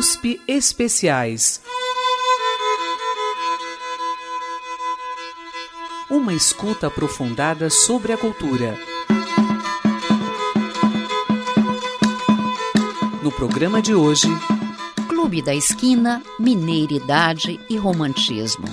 USP Especiais. Uma escuta aprofundada sobre a cultura. No programa de hoje, Clube da Esquina, Mineiridade e Romantismo.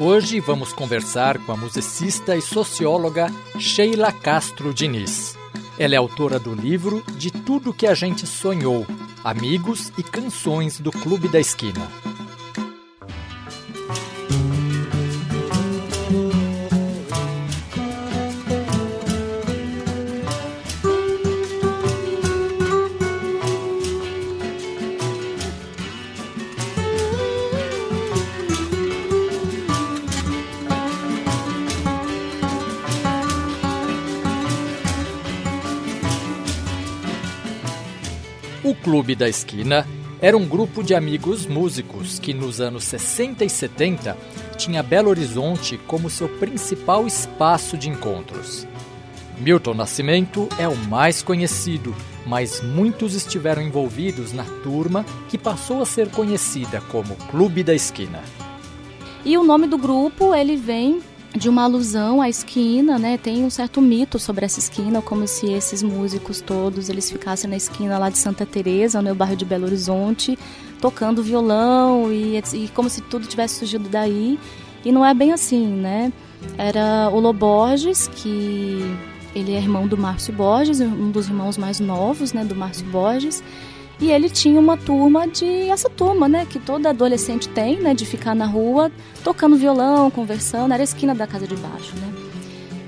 Hoje vamos conversar com a musicista e socióloga Sheila Castro Diniz. Ela é autora do livro De Tudo que a Gente Sonhou, Amigos e Canções do Clube da Esquina. Clube da Esquina era um grupo de amigos músicos que nos anos 60 e 70 tinha Belo Horizonte como seu principal espaço de encontros. Milton Nascimento é o mais conhecido, mas muitos estiveram envolvidos na turma que passou a ser conhecida como Clube da Esquina. E o nome do grupo, ele vem de uma alusão à esquina, né? Tem um certo mito sobre essa esquina, como se esses músicos todos eles ficassem na esquina lá de Santa Teresa, no bairro de Belo Horizonte, tocando violão e, e como se tudo tivesse surgido daí. E não é bem assim, né? Era o Loborges, que ele é irmão do Márcio Borges, um dos irmãos mais novos, né, do Márcio Borges. E ele tinha uma turma de essa turma, né, que toda adolescente tem, né, de ficar na rua tocando violão, conversando, era a esquina da casa de baixo, né.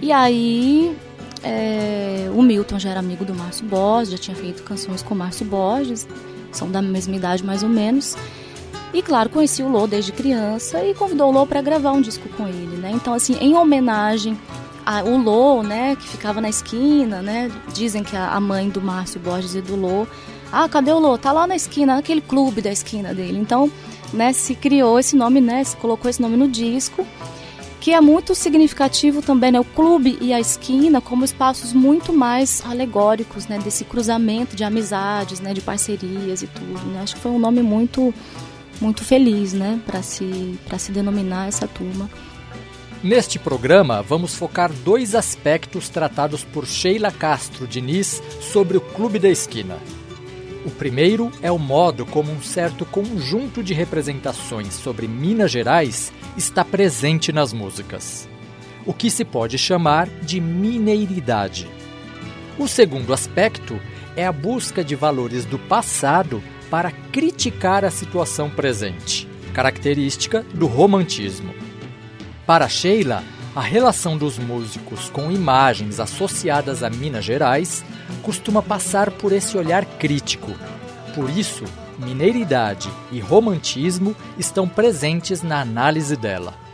E aí é, o Milton já era amigo do Márcio Borges, já tinha feito canções com o Márcio Borges, são da mesma idade mais ou menos. E claro, conheci o Lô desde criança e convidou o Lô para gravar um disco com ele, né. Então assim, em homenagem ao Lô, né, que ficava na esquina, né, dizem que a mãe do Márcio Borges e do Lô ah, cadê o Lô? Tá lá na esquina, naquele clube da esquina dele. Então, né, se criou esse nome, né, se colocou esse nome no disco, que é muito significativo também, né, o clube e a esquina como espaços muito mais alegóricos, né, desse cruzamento de amizades, né, de parcerias e tudo. Né? Acho que foi um nome muito muito feliz, né, para se para se denominar essa turma. Neste programa, vamos focar dois aspectos tratados por Sheila Castro Diniz sobre o Clube da Esquina. O primeiro é o modo como um certo conjunto de representações sobre Minas Gerais está presente nas músicas, o que se pode chamar de mineiridade. O segundo aspecto é a busca de valores do passado para criticar a situação presente, característica do romantismo. Para Sheila, a relação dos músicos com imagens associadas a Minas Gerais costuma passar por esse olhar crítico. Por isso, mineiridade e romantismo estão presentes na análise dela.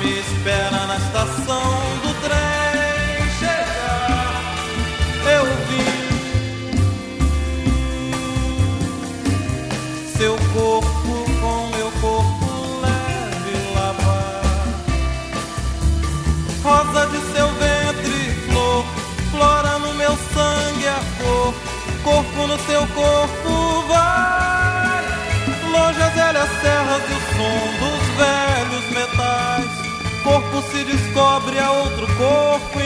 Me espera na estação do trem chegar. Eu vim. Seu corpo com meu corpo leve lavar. Rosa de seu ventre, flor, flora no meu sangue a cor. Corpo no seu corpo vai. Longe as velhas serras e o som se descobre a outro corpo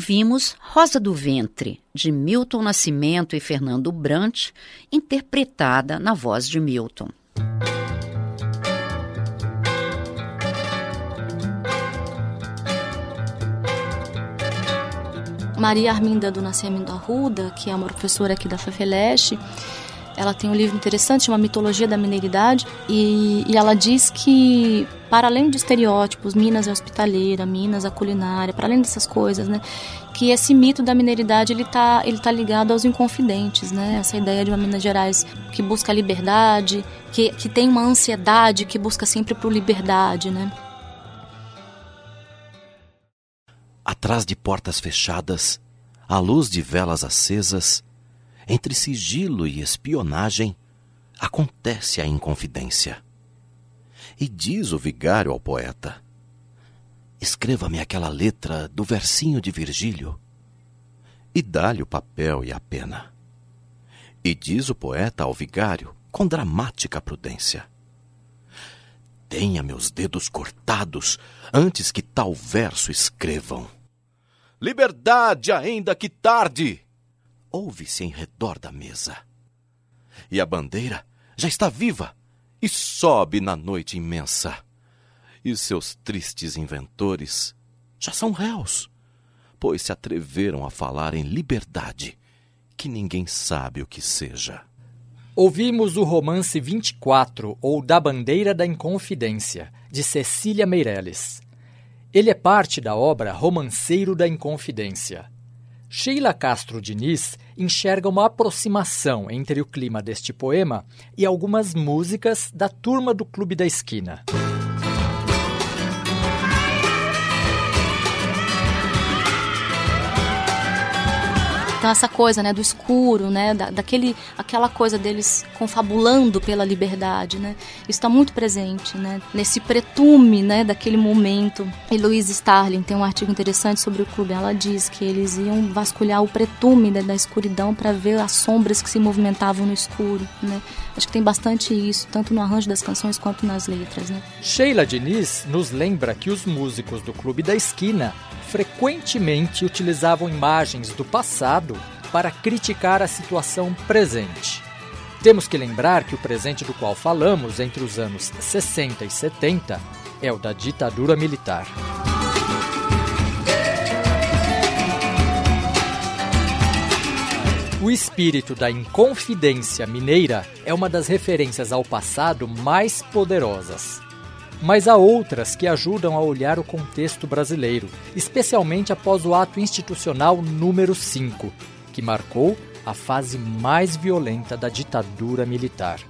Ouvimos Rosa do Ventre, de Milton Nascimento e Fernando Brant, interpretada na voz de Milton. Maria Arminda do Nascimento Arruda, que é uma professora aqui da FEFELESH, ela tem um livro interessante, chama Mitologia da Mineridade, e, e, ela diz que, para além de estereótipos, Minas é hospitaleira, Minas é culinária, para além dessas coisas, né, que esse mito da mineridade ele está ele tá ligado aos inconfidentes, né, essa ideia de uma Minas Gerais que busca liberdade, que, que tem uma ansiedade, que busca sempre por liberdade, né. Atrás de portas fechadas, à luz de velas acesas, entre sigilo e espionagem, acontece a inconfidência. E diz o vigário ao poeta: Escreva-me aquela letra do versinho de Virgílio. E dá-lhe o papel e a pena. E diz o poeta ao vigário, com dramática prudência: Tenha meus dedos cortados antes que tal verso escrevam. Liberdade, ainda que tarde! Ouve-se em redor da mesa. E a bandeira já está viva e sobe na noite imensa. E seus tristes inventores já são réus, pois se atreveram a falar em liberdade, que ninguém sabe o que seja. Ouvimos o romance 24, ou Da Bandeira da Inconfidência, de Cecília Meirelles. Ele é parte da obra Romanceiro da Inconfidência, Sheila Castro Diniz enxerga uma aproximação entre o clima deste poema e algumas músicas da turma do Clube da Esquina. Então essa coisa, né, do escuro, né, da, daquele, aquela coisa deles confabulando pela liberdade, né, isso está muito presente, né, nesse pretume, né, daquele momento. E Louise Starling tem um artigo interessante sobre o clube. Ela diz que eles iam vasculhar o pretume né, da escuridão para ver as sombras que se movimentavam no escuro, né. Acho que tem bastante isso, tanto no arranjo das canções quanto nas letras, né. Sheila Diniz nos lembra que os músicos do Clube da Esquina frequentemente utilizavam imagens do passado para criticar a situação presente. Temos que lembrar que o presente do qual falamos entre os anos 60 e 70 é o da ditadura militar. O espírito da inconfidência mineira é uma das referências ao passado mais poderosas mas há outras que ajudam a olhar o contexto brasileiro, especialmente após o ato institucional número 5, que marcou a fase mais violenta da ditadura militar.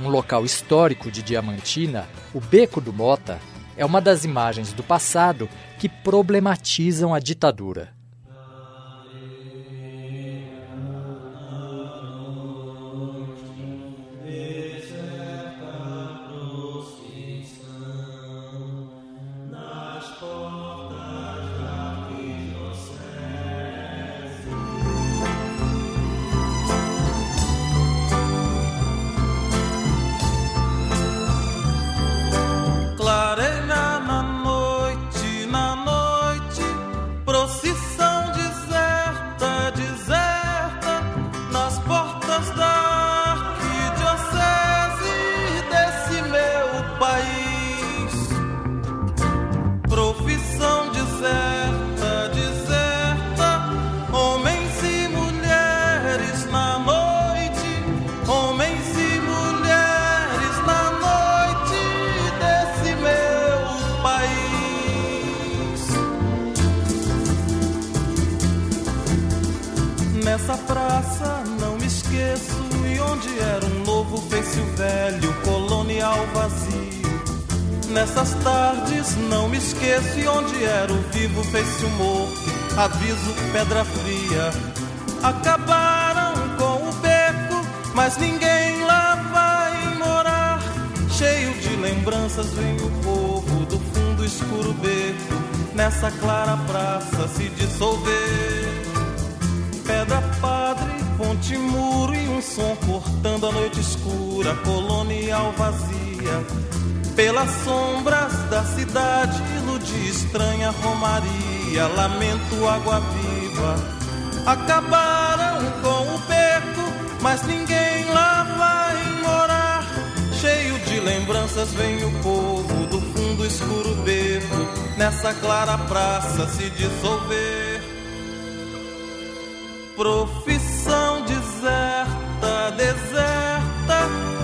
Um local histórico de Diamantina, o Beco do Mota, é uma das imagens do passado que problematizam a ditadura. Nessas tardes não me esqueço e onde era o vivo fez-se o morto. Aviso pedra fria. Acabaram com o beco, mas ninguém lá vai morar. Cheio de lembranças vem o povo do fundo escuro beco. Nessa clara praça se dissolver. Pedra padre, ponte muro e um som cortando a noite escura, colonial vazia pelas sombras da cidade, ilude estranha romaria, lamento água viva. Acabaram com o beco, mas ninguém lá vai morar. Cheio de lembranças vem o povo do fundo escuro beco, nessa clara praça se dissolver. Profissão deserta, deserta,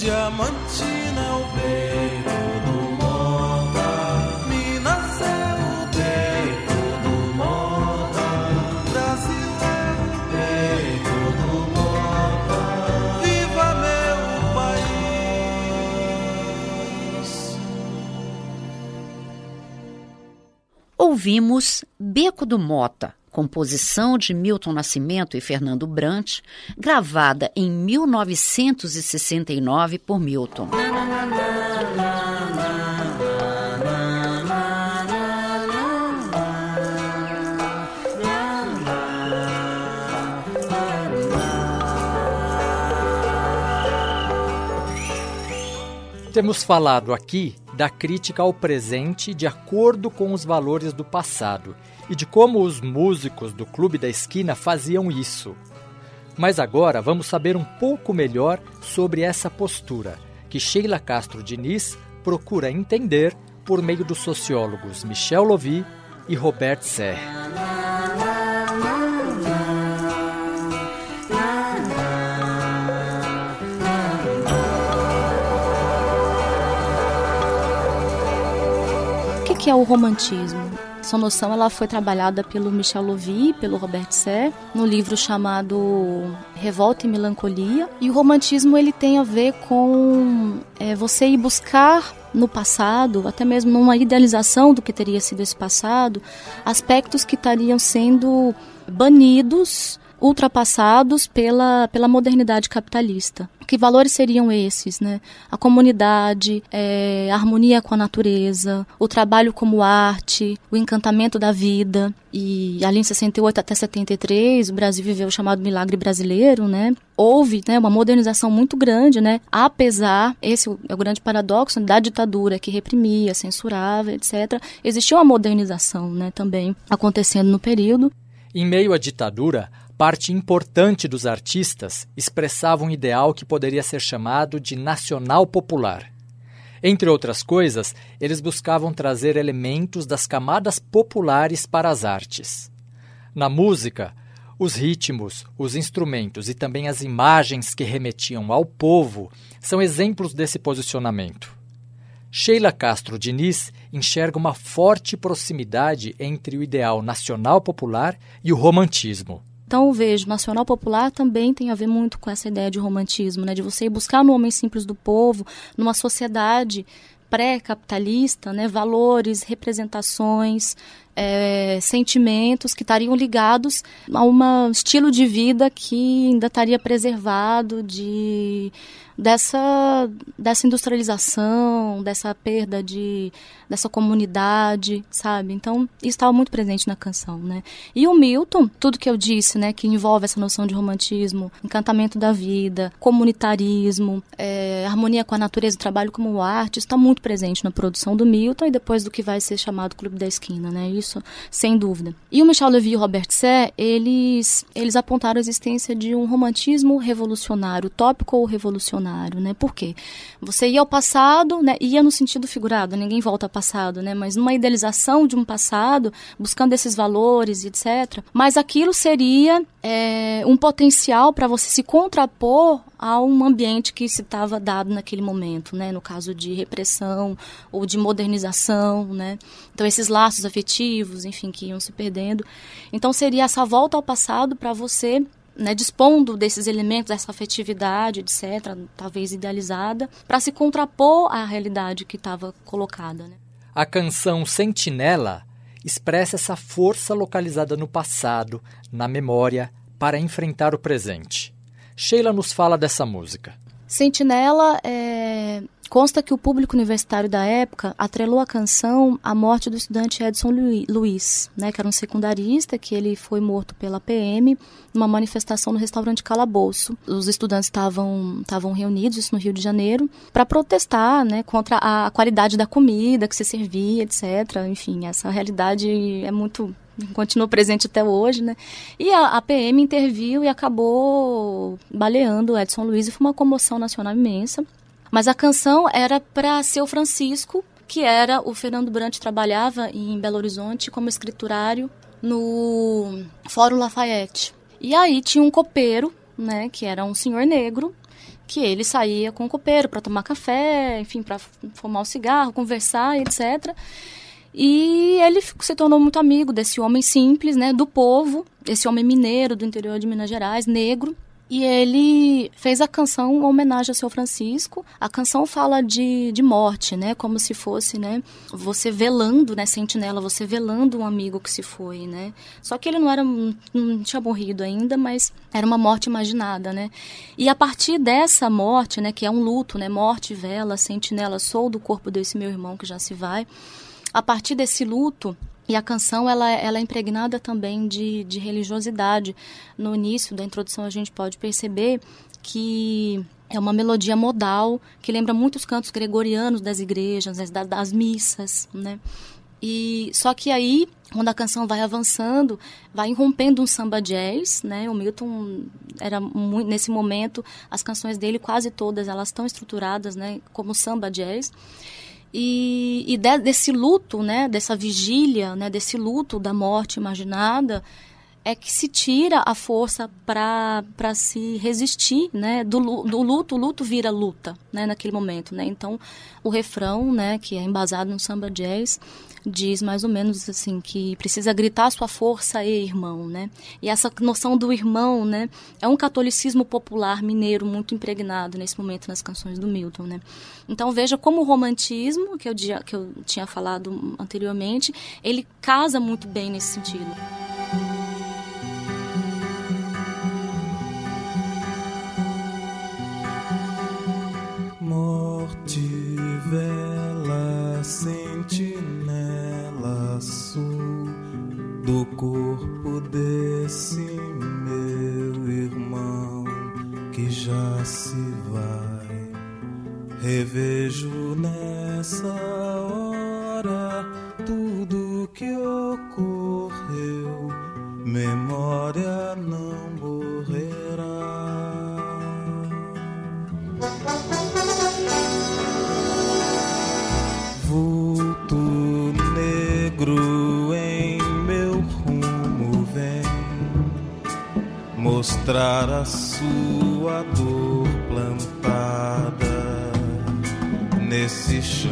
Diamantina é o beco do Mota, Minas é o beco do Mota, Brasil é o beco do Mota, viva meu país. Ouvimos Beco do Mota, composição de Milton Nascimento e Fernando Brant, gravada em 1969 por Milton. Temos falado aqui da crítica ao presente de acordo com os valores do passado e de como os músicos do Clube da Esquina faziam isso. Mas agora vamos saber um pouco melhor sobre essa postura que Sheila Castro Diniz procura entender por meio dos sociólogos Michel Lovy e Robert Serre. Que é o romantismo? Essa noção ela foi trabalhada pelo Michel Lovy, pelo Robert Serre, no livro chamado Revolta e Melancolia. E o romantismo ele tem a ver com é, você ir buscar no passado, até mesmo numa idealização do que teria sido esse passado, aspectos que estariam sendo banidos ultrapassados pela, pela modernidade capitalista. Que valores seriam esses, né? A comunidade, é, a harmonia com a natureza, o trabalho como arte, o encantamento da vida. E ali em 68 até 73, o Brasil viveu o chamado milagre brasileiro, né? Houve né, uma modernização muito grande, né? Apesar, esse é o grande paradoxo, da ditadura que reprimia, censurava, etc. Existiu uma modernização, né, também acontecendo no período. Em meio à ditadura, parte importante dos artistas expressava um ideal que poderia ser chamado de nacional popular. Entre outras coisas, eles buscavam trazer elementos das camadas populares para as artes. Na música, os ritmos, os instrumentos e também as imagens que remetiam ao povo são exemplos desse posicionamento. Sheila Castro Diniz enxerga uma forte proximidade entre o ideal nacional popular e o romantismo. Então vejo, nacional popular também tem a ver muito com essa ideia de romantismo, né? De você ir buscar no homem simples do povo, numa sociedade pré-capitalista, né? Valores, representações, é, sentimentos que estariam ligados a um estilo de vida que ainda estaria preservado de dessa, dessa industrialização, dessa perda de dessa comunidade, sabe? Então, isso estava muito presente na canção, né? E o Milton, tudo que eu disse, né, que envolve essa noção de romantismo, encantamento da vida, comunitarismo, é, harmonia com a natureza, trabalho como arte, está muito presente na produção do Milton e depois do que vai ser chamado Clube da Esquina, né? Isso, sem dúvida. E o Michel Levy e o Robert Sé, eles, eles apontaram a existência de um romantismo revolucionário, utópico ou revolucionário, né? Por quê? Você ia ao passado, né? Ia no sentido figurado, ninguém volta ao passado, né? Mas numa idealização de um passado, buscando esses valores, etc. Mas aquilo seria é, um potencial para você se contrapor a um ambiente que se estava dado naquele momento, né? No caso de repressão ou de modernização, né? Então esses laços afetivos, enfim, que iam se perdendo. Então seria essa volta ao passado para você né, dispondo desses elementos, dessa afetividade, etc., talvez idealizada, para se contrapor à realidade que estava colocada. Né? A canção Sentinela expressa essa força localizada no passado, na memória, para enfrentar o presente. Sheila nos fala dessa música. Sentinela é, Consta que o público universitário da época atrelou a canção à morte do estudante Edson Luiz, né, que era um secundarista, que ele foi morto pela PM numa manifestação no restaurante Calabouço. Os estudantes estavam reunidos, isso no Rio de Janeiro, para protestar né, contra a qualidade da comida que se servia, etc. Enfim, essa realidade é muito continua presente até hoje, né? E a, a, PM interviu e acabou baleando o Edson Luiz e foi uma comoção nacional imensa. Mas a canção era para seu Francisco, que era o Fernando Brant trabalhava em Belo Horizonte como escriturário no Fórum Lafayette. E aí tinha um copeiro, né, que era um senhor negro, que ele saía com o copeiro para tomar café, enfim, para fumar um cigarro, conversar, etc. E ele se tornou muito amigo desse homem simples, né, do povo, esse homem mineiro do interior de Minas Gerais, negro, e ele fez a canção em homenagem a seu Francisco. A canção fala de, de morte, né? Como se fosse, né? Você velando, né? Sentinela, você velando um amigo que se foi, né? Só que ele não era, não tinha morrido ainda, mas era uma morte imaginada, né? E a partir dessa morte, né? Que é um luto, né? Morte, vela, sentinela, sou do corpo desse meu irmão que já se vai. A partir desse luto, e a canção ela, ela é impregnada também de, de religiosidade. No início da introdução a gente pode perceber que é uma melodia modal que lembra muitos cantos gregorianos das igrejas, das, das missas, né? E só que aí, quando a canção vai avançando, vai irrompendo um samba jazz, né? O Milton era muito, nesse momento as canções dele quase todas elas estão estruturadas, né, como samba jazz. E, e de, desse luto, né, dessa vigília, né, desse luto da morte imaginada, é que se tira a força para se resistir, né? Do, do luto, o luto vira luta, né? Naquele momento, né? Então, o refrão, né? Que é embasado no samba jazz, diz mais ou menos assim que precisa gritar sua força e irmão, né? E essa noção do irmão, né, é um catolicismo popular mineiro muito impregnado nesse momento nas canções do Milton, né? Então veja como o romantismo que eu, que eu tinha falado anteriormente, ele casa muito bem nesse sentido. Do corpo desse meu irmão que já se vai. Revejo nessa hora tudo que ocorreu, memória não mostrar a sua dor plantada nesse chão.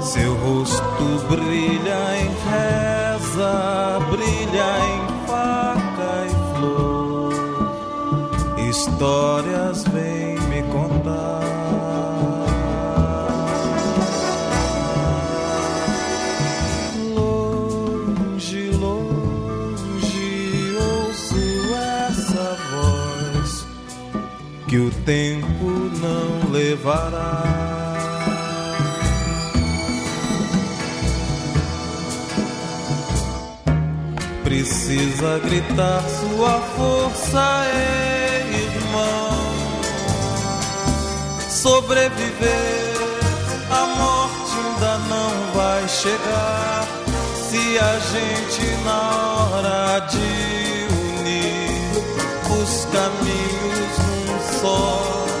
Seu rosto brilha em reza, brilha em faca e flor. Histórias vêm levará. Precisa gritar sua força, irmão. Sobreviver, a morte ainda não vai chegar. Se a gente na hora de unir os caminhos num só,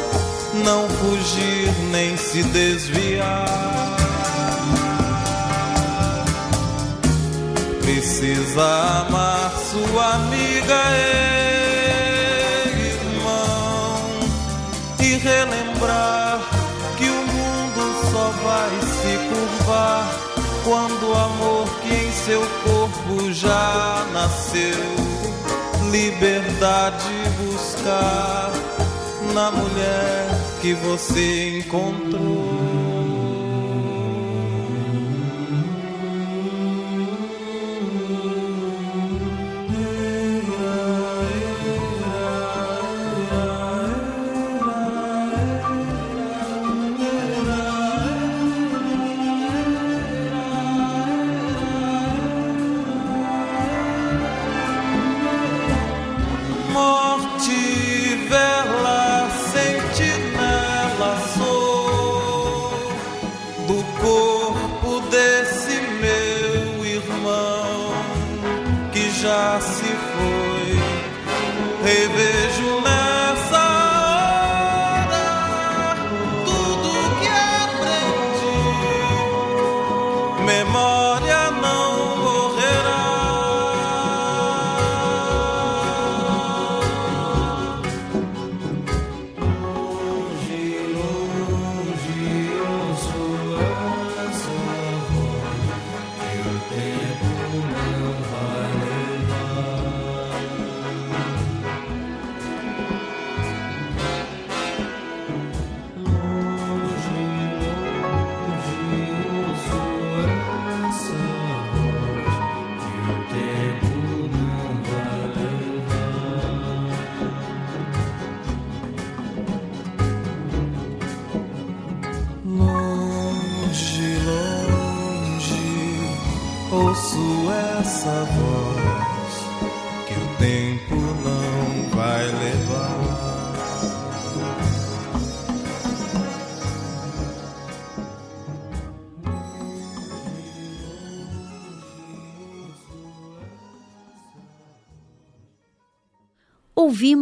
não fugir nem se desviar. Precisa amar sua amiga, irmão, e relembrar que o mundo só vai se curvar quando o amor que em seu corpo já nasceu, liberdade buscar na mulher que você encontrou.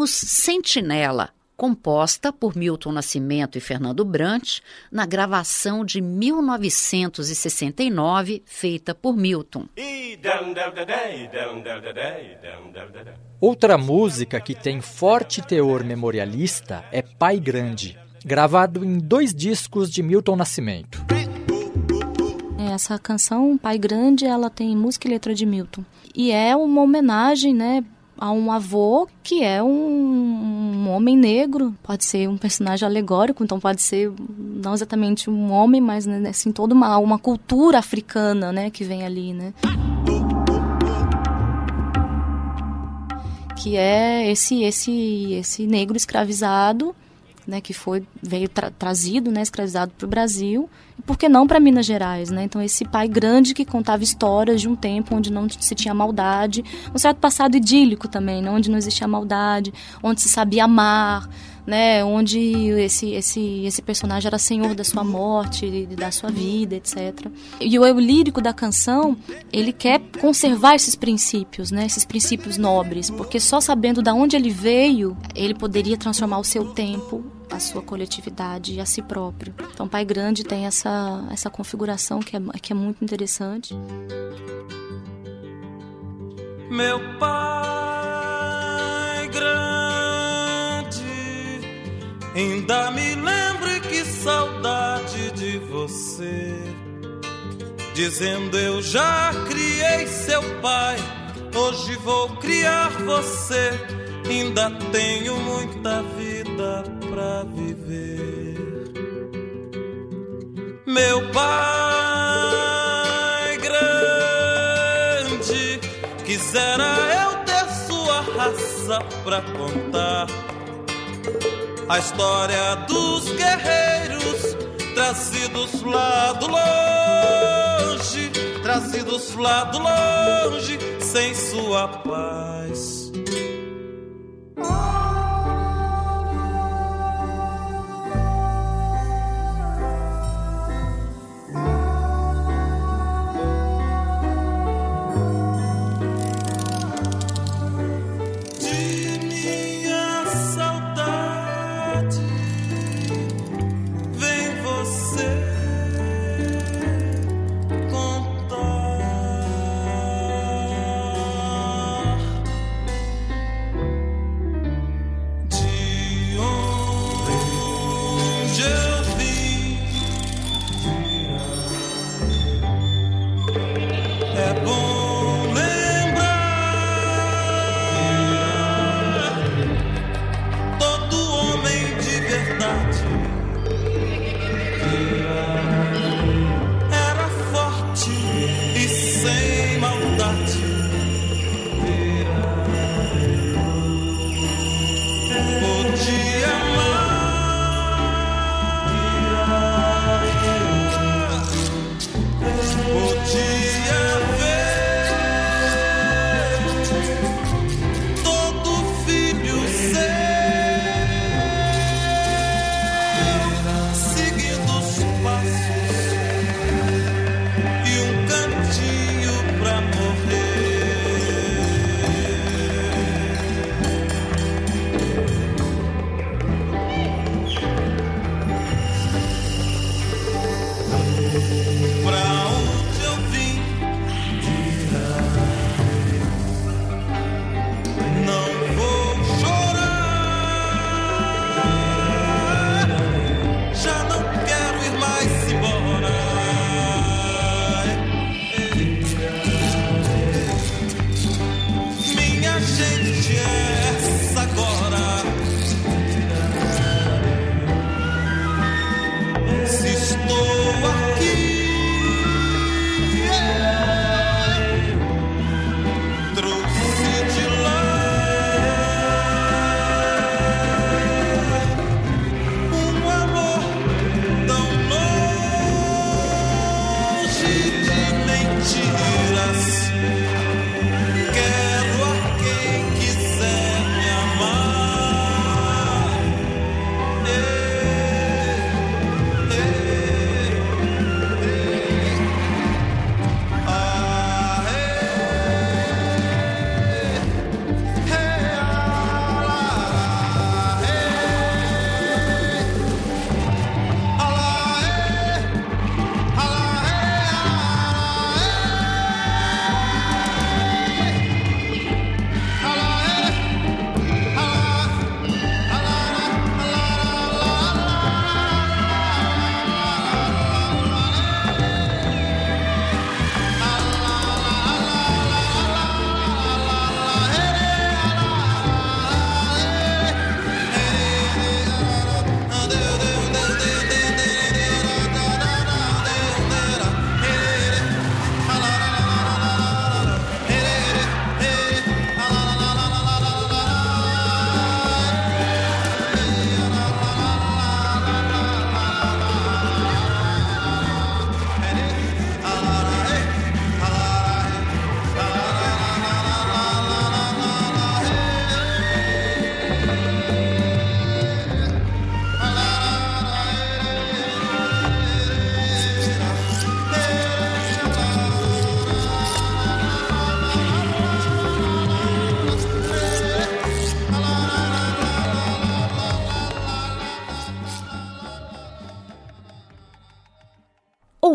Ouvimos Sentinela, composta por Milton Nascimento e Fernando Brant, na gravação de 1969, feita por Milton. Outra música que tem forte teor memorialista é Pai Grande, gravado em dois discos de Milton Nascimento. Essa canção, Pai Grande, ela tem música e letra de Milton. E é uma homenagem, né, a um avô que é um, um, homem negro, pode ser um personagem alegórico, então pode ser não exatamente um homem, mas né, assim toda uma, uma cultura africana, né, que vem ali, né? Que é esse esse esse negro escravizado né, que foi veio tra trazido, né, escravizado para o Brasil, e por que não para Minas Gerais, né? Então esse pai grande que contava histórias de um tempo onde não se tinha maldade, um certo passado idílico também, né, onde não existia maldade, onde se sabia amar, né, onde esse, esse, esse personagem era senhor da sua morte, da sua vida, etc. E o eu lírico da canção, ele quer conservar esses princípios, né, esses princípios nobres, porque só sabendo da onde ele veio, ele poderia transformar o seu tempo a sua coletividade e a si próprio. Então, Pai Grande tem essa, essa configuração que é, que é muito interessante. Meu Pai Grande Ainda me lembro que saudade de você. Dizendo eu já criei seu pai, hoje vou criar você. Ainda tenho muita vida pra viver. Meu pai grande, quisera eu ter sua raça pra contar a história dos guerreiros trazidos lá do longe, trazidos lá do longe, sem sua paz.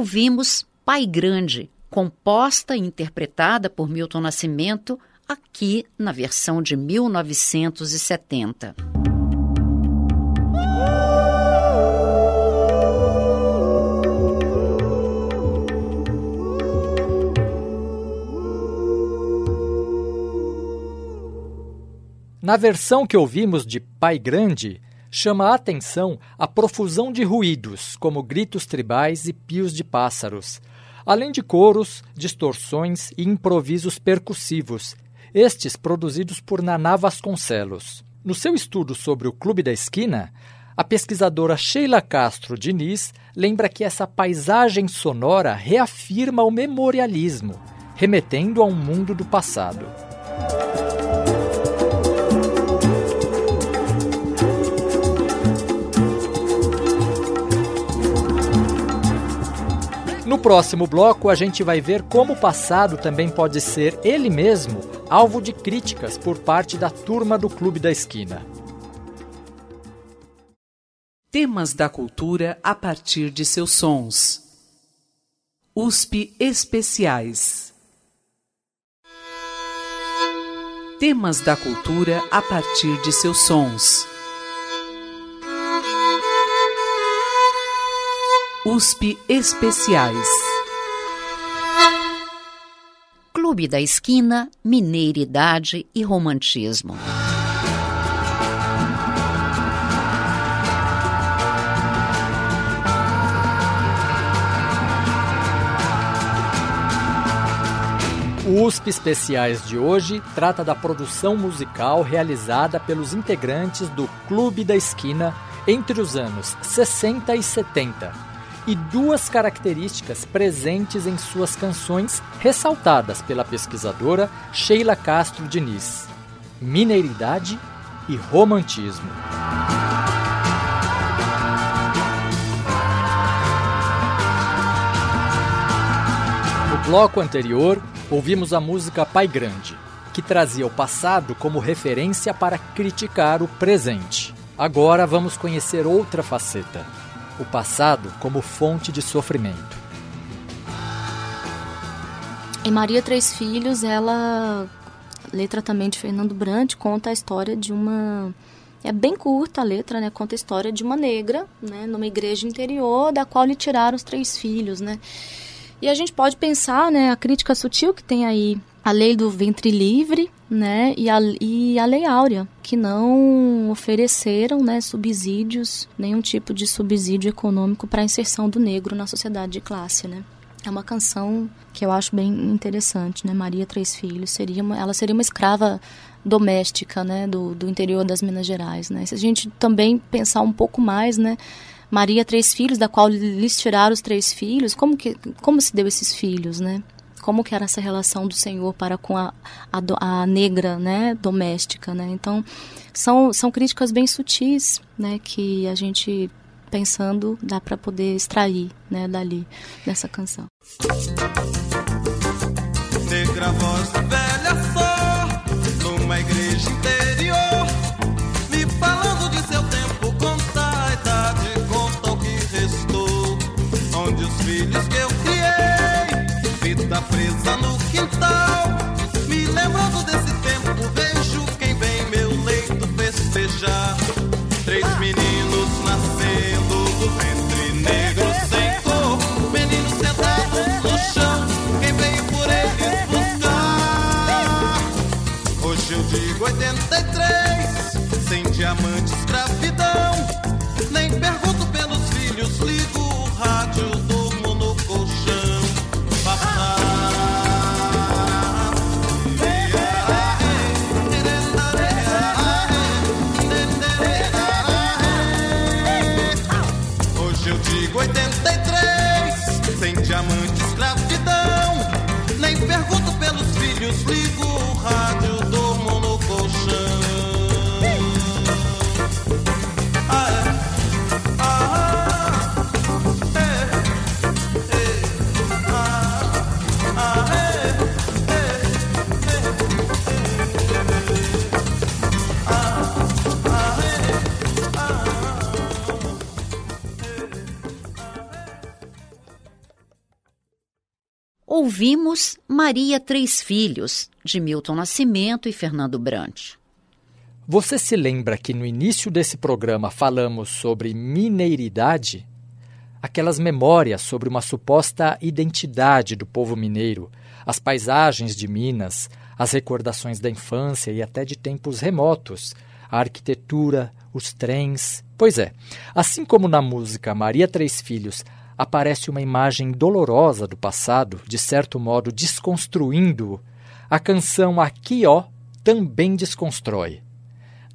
Ouvimos Pai Grande, composta e interpretada por Milton Nascimento, aqui na versão de 1970. Na versão que ouvimos de Pai Grande, chama a atenção a profusão de ruídos, como gritos tribais e pios de pássaros, além de coros, distorções e improvisos percussivos, estes produzidos por Naná Vasconcelos. No seu estudo sobre o Clube da Esquina, a pesquisadora Sheila Castro Diniz lembra que essa paisagem sonora reafirma o memorialismo, remetendo a um mundo do passado. No próximo bloco, a gente vai ver como o passado também pode ser ele mesmo alvo de críticas por parte da turma do Clube da Esquina. Temas da cultura a partir de seus sons. USP Especiais. Temas da cultura a partir de seus sons. USP Especiais. Clube da Esquina, Mineiridade e Romantismo. O USP Especiais de hoje trata da produção musical realizada pelos integrantes do Clube da Esquina entre os anos 60 e 70 e duas características presentes em suas canções ressaltadas pela pesquisadora Sheila Castro Diniz: mineiridade e romantismo. No bloco anterior, ouvimos a música Pai Grande, que trazia o passado como referência para criticar o presente. Agora vamos conhecer outra faceta: o passado como fonte de sofrimento. Em Maria Três Filhos, ela, letra também de Fernando Brant, conta a história de uma. É bem curta a letra, né? Conta a história de uma negra, né? Numa igreja interior, da qual lhe tiraram os três filhos, né? E a gente pode pensar, né, a crítica sutil que tem aí a lei do ventre livre, né, e a, e a lei áurea, que não ofereceram, né, subsídios, nenhum tipo de subsídio econômico para a inserção do negro na sociedade de classe, né. É uma canção que eu acho bem interessante, né, Maria Três Filhos, seria uma, ela seria uma escrava doméstica, né, do, do interior das Minas Gerais, né. Se a gente também pensar um pouco mais, né, Maria três filhos, da qual lhes tiraram os três filhos. Como que como se deu esses filhos, né? Como que era essa relação do Senhor para com a, a, a negra, né, doméstica, né? Então, são, são críticas bem sutis, né, que a gente pensando dá para poder extrair, né, dali dessa canção. Negra voz velha Ouvimos Maria Três Filhos, de Milton Nascimento e Fernando Brant. Você se lembra que no início desse programa falamos sobre mineiridade? Aquelas memórias sobre uma suposta identidade do povo mineiro, as paisagens de Minas, as recordações da infância e até de tempos remotos, a arquitetura, os trens. Pois é, assim como na música Maria Três Filhos aparece uma imagem dolorosa do passado, de certo modo desconstruindo-o, a canção Aqui Ó também desconstrói.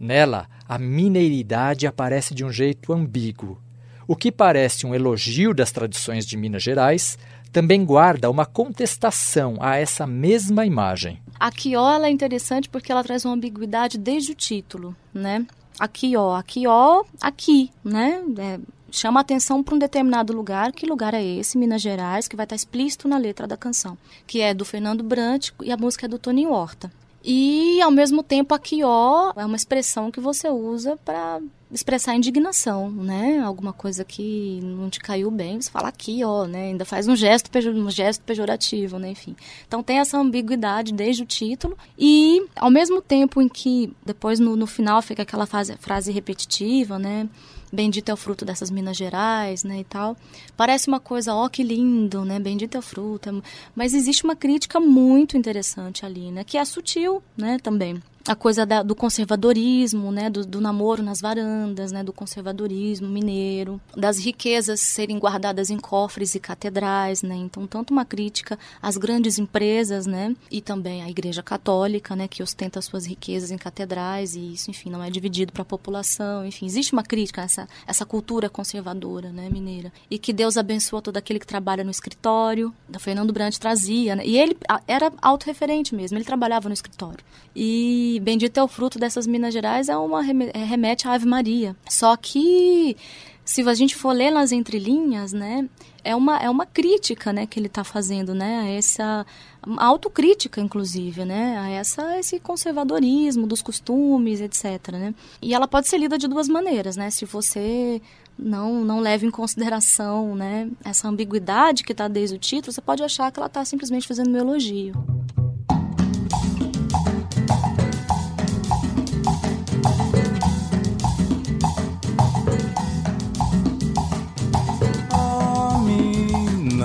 Nela, a mineiridade aparece de um jeito ambíguo. O que parece um elogio das tradições de Minas Gerais também guarda uma contestação a essa mesma imagem. A Quió é interessante porque ela traz uma ambiguidade desde o título, né? Aqui, ó, aqui, ó, aqui, né? É, chama atenção para um determinado lugar. Que lugar é esse? Minas Gerais, que vai estar explícito na letra da canção, que é do Fernando Brant e a música é do Tony Horta. E, ao mesmo tempo, aqui, ó, é uma expressão que você usa para expressar indignação, né? Alguma coisa que não te caiu bem, você fala aqui, ó, né? Ainda faz um gesto, um gesto pejorativo, né? Enfim. Então tem essa ambiguidade desde o título e ao mesmo tempo em que depois no, no final fica aquela frase repetitiva, né? Bendito é o fruto dessas Minas Gerais, né, e tal. Parece uma coisa, ó, que lindo, né, bendito é o fruto. Mas existe uma crítica muito interessante ali, né, que é sutil, né, também a coisa da, do conservadorismo, né, do, do, namoro nas varandas, né, do conservadorismo mineiro, das riquezas serem guardadas em cofres e catedrais, né, então tanto uma crítica às grandes empresas, né, e também à Igreja Católica, né, que ostenta suas riquezas em catedrais e isso, enfim, não é dividido para a população, enfim, existe uma crítica a essa essa cultura conservadora, né, mineira, e que Deus abençoa todo aquele que trabalha no escritório, da Fernando Brandt trazia, né, e ele era autorreferente mesmo, ele trabalhava no escritório. E bendito é o fruto dessas Minas Gerais é uma é, remete à Ave Maria. Só que se a gente for ler nas entrelinhas, né, é uma, é uma crítica, né, que ele está fazendo, né, essa autocrítica, inclusive, né, a essa esse conservadorismo dos costumes, etc, né. E ela pode ser lida de duas maneiras, né, se você não não leva em consideração, né, essa ambiguidade que está desde o título, você pode achar que ela está simplesmente fazendo um elogio.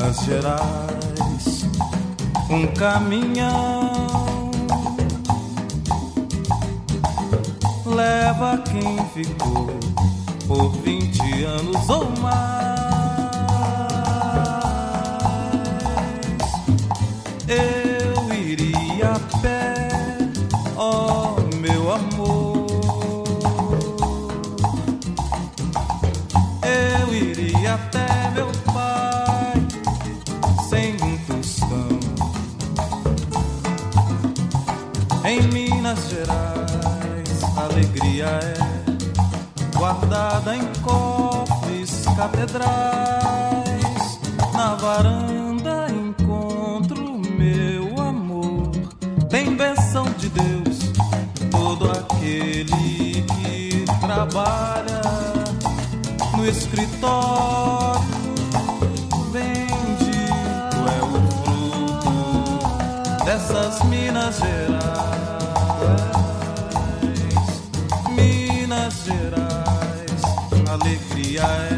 Minas Gerais, um caminhão leva quem ficou por vinte anos ou mais. Guardada em cofres, catedrais. Na varanda encontro meu amor. Tem benção de Deus, todo aquele que trabalha no escritório. Bendito é o fruto dessas Minas Gerais. alegria é guardada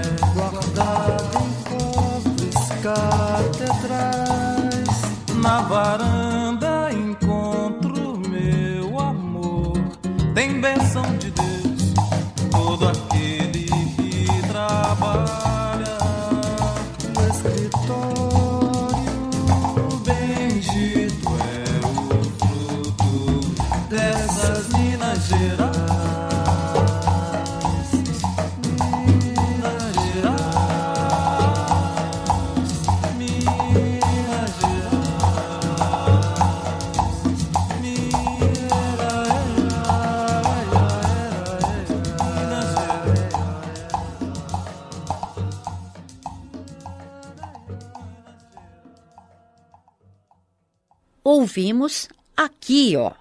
ouvimos Aqui, ó,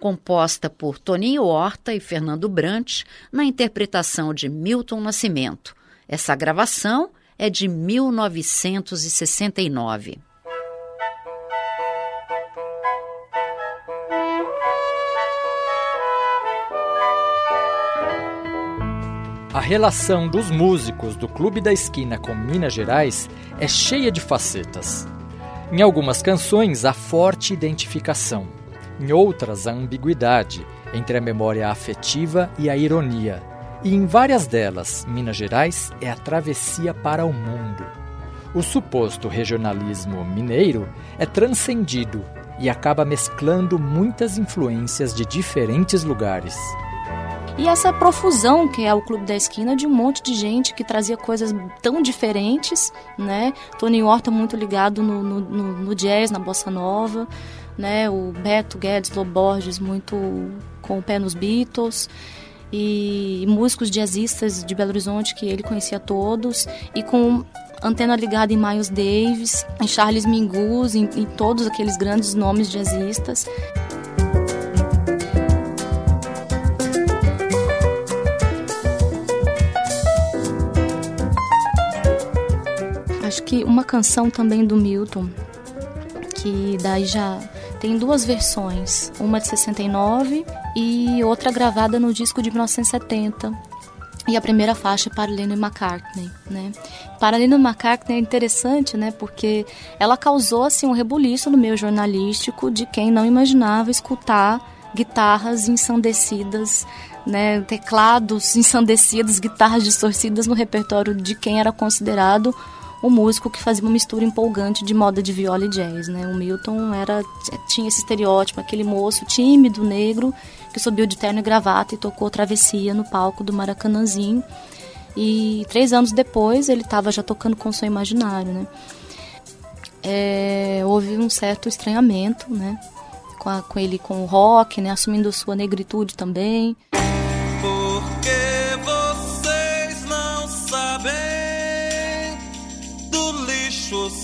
composta por Toninho Horta e Fernando Brant, na interpretação de Milton Nascimento. Essa gravação é de 1969. A relação dos músicos do Clube da Esquina com Minas Gerais é cheia de facetas. Em algumas canções, há forte identificação. Em outras, a ambiguidade entre a memória afetiva e a ironia. E em várias delas, Minas Gerais é a travessia para o mundo. O suposto regionalismo mineiro é transcendido e acaba mesclando muitas influências de diferentes lugares. E essa profusão que é o Clube da Esquina de um monte de gente que trazia coisas tão diferentes, né? Tony Horta muito ligado no, no, no, jazz, na bossa nova, né? O Beto Guedes Loborges muito com o pé nos Beatles e, e músicos jazzistas de Belo Horizonte que ele conhecia todos e com antena ligada em Miles Davis, em Charles Mingus, em, em todos aqueles grandes nomes jazzistas. Que uma canção também do Milton, que daí já tem duas versões, uma de 69 e outra gravada no disco de 1970. E a primeira faixa é para Lennon McCartney, né? Para Lennon McCartney é interessante, né? Porque ela causou assim um rebuliço no meio jornalístico de quem não imaginava escutar guitarras ensandecidas, né, teclados ensandecidos, guitarras distorcidas no repertório de quem era considerado um músico que fazia uma mistura empolgante de moda de viola e jazz, né? O Milton era tinha esse estereótipo, aquele moço tímido, negro, que subiu de terno e gravata e tocou Travessia no palco do Maracanãzinho. E três anos depois ele estava já tocando com o seu imaginário, né? É, houve um certo estranhamento, né? Com, a, com ele com o rock, né? Assumindo sua negritude também.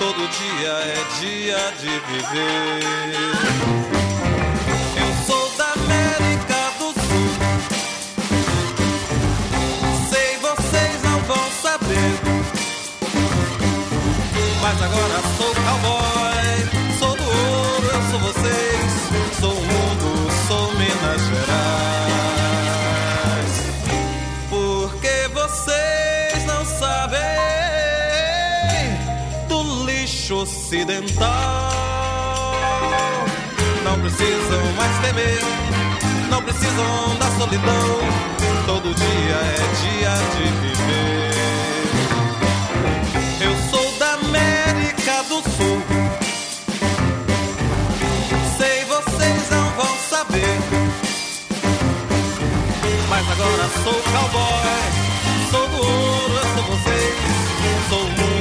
todo dia é dia de viver. Eu sou da América do Sul. Sei, vocês não vão saber. Mas agora sou cowboy, sou do ouro, eu sou vocês. Sou o mundo, sou Minas Gerais. Ocidental. Não precisam mais temer, não precisam da solidão. Todo dia é dia de viver. Eu sou da América do Sul. Sei, vocês não vão saber. Mas agora sou cowboy, sou do ouro, eu sou vocês. Sou o mundo,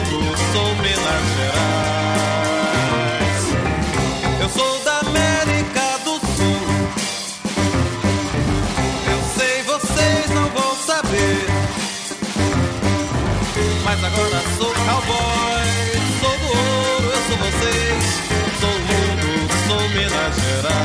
cowboy. Sou do ouro, eu sou vocês. Sou o mundo, sou Minas Gerais.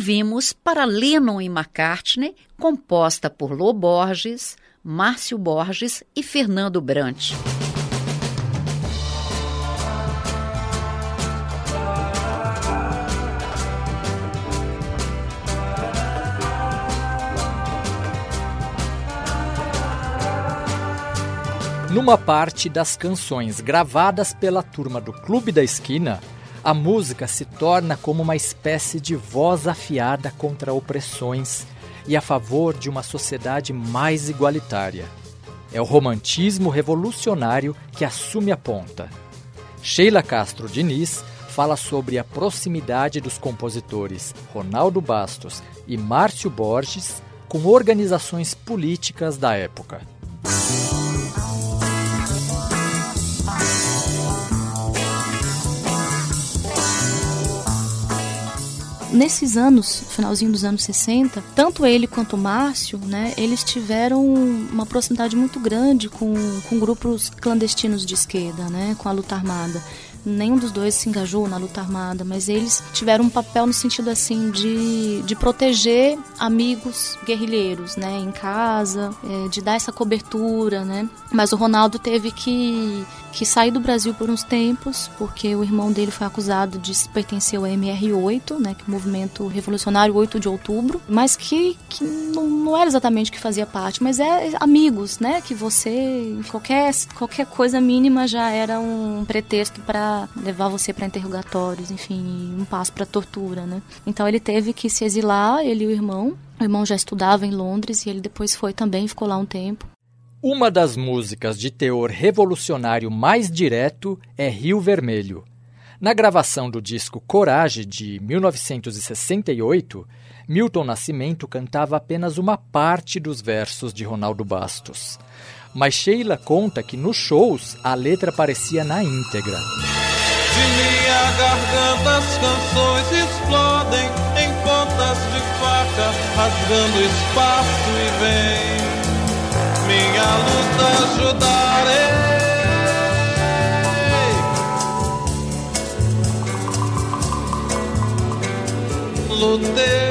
Ouvimos para Lennon e McCartney, composta por Lô Borges, Márcio Borges e Fernando Brant. Numa parte das canções gravadas pela turma do Clube da Esquina, a música se torna como uma espécie de voz afiada contra opressões e a favor de uma sociedade mais igualitária. É o romantismo revolucionário que assume a ponta. Sheila Castro Diniz fala sobre a proximidade dos compositores Ronaldo Bastos e Márcio Borges com organizações políticas da época. Nesses anos, finalzinho dos anos 60, tanto ele quanto o Márcio, né, eles tiveram uma proximidade muito grande com, com grupos clandestinos de esquerda, né, com a luta armada. nenhum dos dois se engajou na luta armada, mas eles tiveram um papel no sentido assim de, de proteger amigos guerrilheiros, né, em casa, é, de dar essa cobertura, né. Mas o Ronaldo teve que que sair do Brasil por uns tempos, porque o irmão dele foi acusado de pertencer ao MR8, né, que é o movimento revolucionário 8 de outubro, mas que, que não, não era exatamente que fazia parte, mas é amigos, né, que você qualquer qualquer coisa mínima já era um pretexto para levar você para interrogatórios, enfim, um passo para tortura, né? Então ele teve que se exilar, ele e o irmão. O irmão já estudava em Londres e ele depois foi também, ficou lá um tempo. Uma das músicas de teor revolucionário mais direto é Rio Vermelho. Na gravação do disco Coragem de 1968, Milton Nascimento cantava apenas uma parte dos versos de Ronaldo Bastos. Mas Sheila conta que nos shows a letra aparecia na íntegra. De minha garganta as canções explodem em pontas de faca, rasgando espaço e vem minha luta ajudarei. Lutei.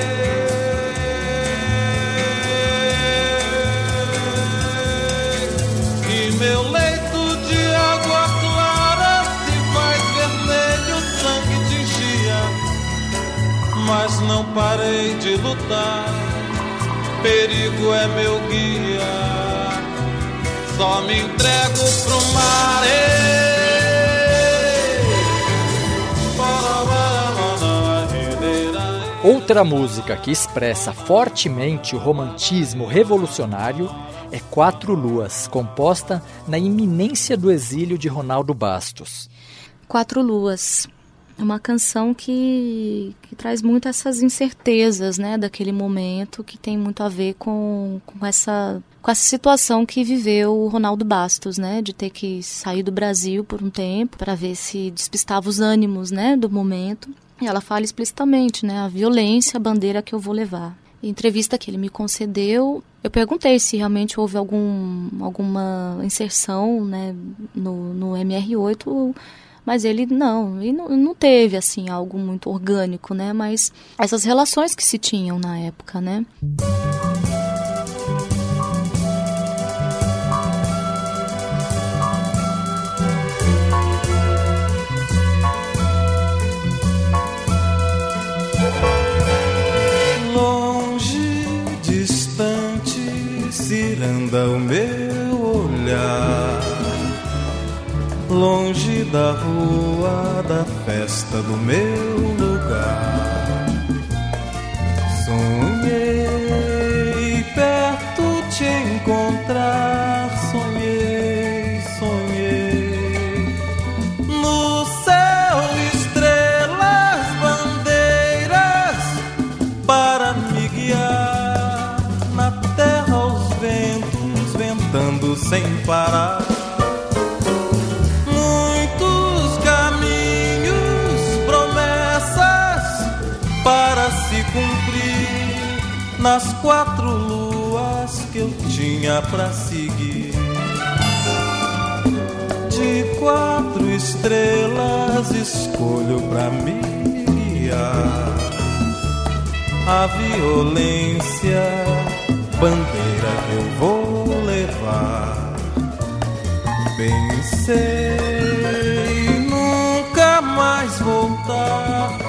E meu leito de água clara se faz vermelho, sangue de enchia. Mas não parei de lutar, perigo é meu guia. Só me entrego pro mar. Outra música que expressa fortemente o romantismo revolucionário é Quatro Luas, composta na iminência do exílio de Ronaldo Bastos. Quatro Luas é uma canção que, que traz muito essas incertezas né, daquele momento, que tem muito a ver com, com, essa, com essa situação que viveu o Ronaldo Bastos, né, de ter que sair do Brasil por um tempo para ver se despistava os ânimos né, do momento. E ela fala explicitamente, né, a violência, a bandeira que eu vou levar. Em entrevista que ele me concedeu, eu perguntei se realmente houve algum, alguma inserção né, no, no MR8 mas ele não, e não, não teve assim algo muito orgânico, né? Mas essas relações que se tinham na época, né? Longe, distante, ciranda o meu olhar longe da rua da festa do meu lugar. Sonhei perto te encontrar, sonhei, sonhei. No céu, estrelas, bandeiras para me guiar. Na terra, os ventos ventando sem parar. Nas quatro luas que eu tinha pra seguir. De quatro estrelas escolho pra me guiar. A violência, bandeira que eu vou levar. Pensei nunca mais voltar.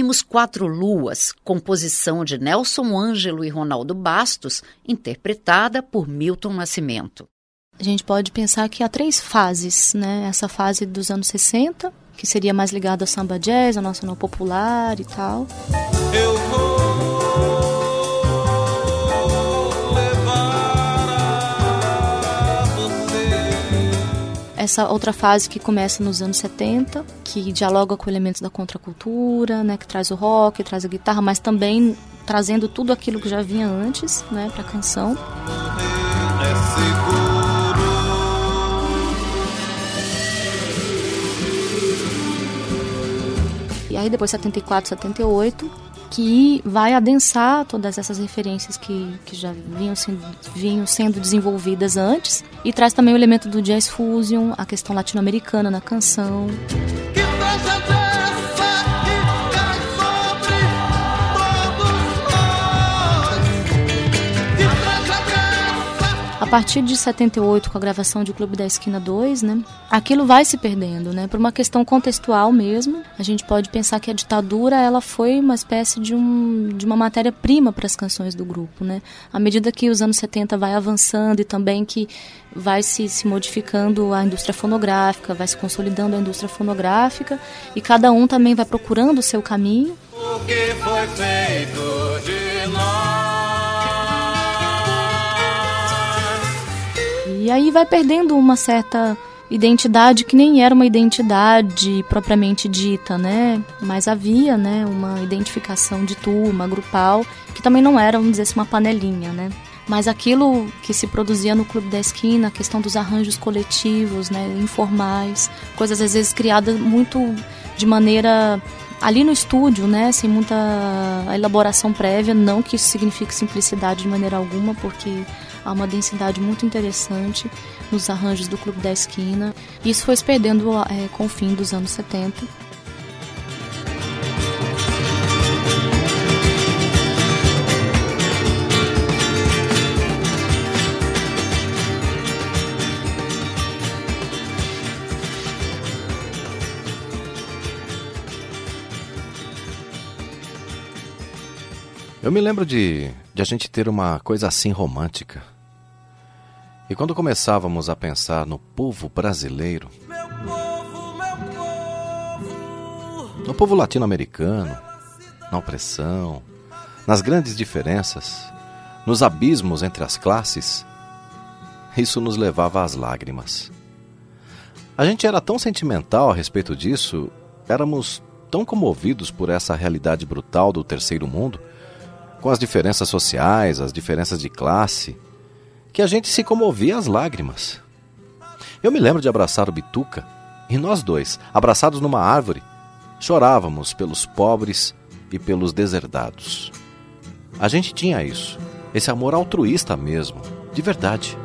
Ouvimos Quatro Luas, composição de Nelson Ângelo e Ronaldo Bastos, interpretada por Milton Nascimento. A gente pode pensar que há três fases, né? Essa fase dos anos 60, que seria mais ligada ao samba jazz, ao nacional popular e tal. Eu vou Essa outra fase que começa nos anos 70, que dialoga com elementos da contracultura, né? Que traz o rock, traz a guitarra, mas também trazendo tudo aquilo que já vinha antes, né? Para a canção. E aí depois 74, 78, que vai adensar todas essas referências que, que já vinham sendo, vinham sendo desenvolvidas antes e traz também o elemento do jazz fusion, a questão latino-americana na canção. A partir de 78, com a gravação de Clube da Esquina 2, né, aquilo vai se perdendo, né, por uma questão contextual mesmo. A gente pode pensar que a ditadura ela foi uma espécie de, um, de uma matéria-prima para as canções do grupo, né. À medida que os anos 70 vai avançando e também que vai se, se modificando a indústria fonográfica, vai se consolidando a indústria fonográfica e cada um também vai procurando o seu caminho. o que foi feito E aí vai perdendo uma certa identidade que nem era uma identidade propriamente dita, né? Mas havia, né, uma identificação de turma, grupal, que também não era, vamos dizer assim, uma panelinha, né? Mas aquilo que se produzia no Clube da Esquina, a questão dos arranjos coletivos, né, informais, coisas às vezes criadas muito de maneira ali no estúdio, né, sem muita elaboração prévia, não que isso signifique simplicidade de maneira alguma, porque há uma densidade muito interessante nos arranjos do Clube da Esquina. Isso foi se perdendo é, com o fim dos anos 70. Eu me lembro de, de a gente ter uma coisa assim romântica. E quando começávamos a pensar no povo brasileiro, Meu povo, meu povo, no povo latino-americano, na opressão, nas grandes diferenças, nos abismos entre as classes, isso nos levava às lágrimas. A gente era tão sentimental a respeito disso, éramos tão comovidos por essa realidade brutal do terceiro mundo, com as diferenças sociais, as diferenças de classe, que a gente se comovia às lágrimas. Eu me lembro de abraçar o Bituca e nós dois, abraçados numa árvore, chorávamos pelos pobres e pelos deserdados. A gente tinha isso, esse amor altruísta mesmo, de verdade.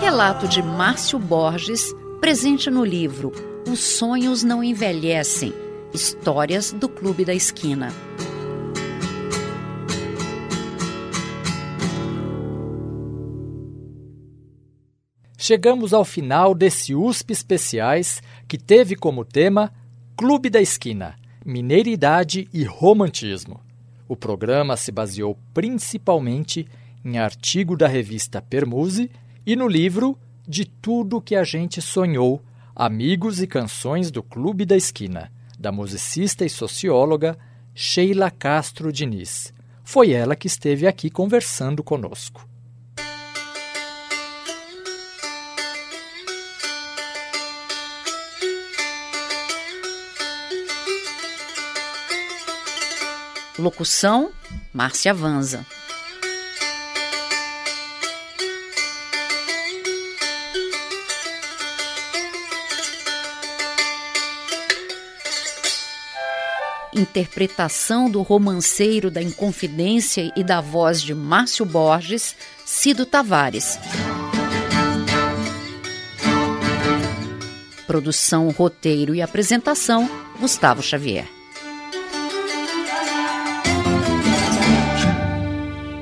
Relato de Márcio Borges, presente no livro Os Sonhos Não Envelhecem Histórias do Clube da Esquina. Chegamos ao final desse USP Especiais que teve como tema Clube da Esquina, Mineiridade e Romantismo. O programa se baseou principalmente em artigo da revista Permuse e no livro De Tudo que a Gente Sonhou, Amigos e Canções do Clube da Esquina, da musicista e socióloga Sheila Castro Diniz. Foi ela que esteve aqui conversando conosco. Locução: Márcia Vanza. Interpretação do romanceiro da Inconfidência e da voz de Márcio Borges, Cido Tavares. Produção, roteiro e apresentação: Gustavo Xavier.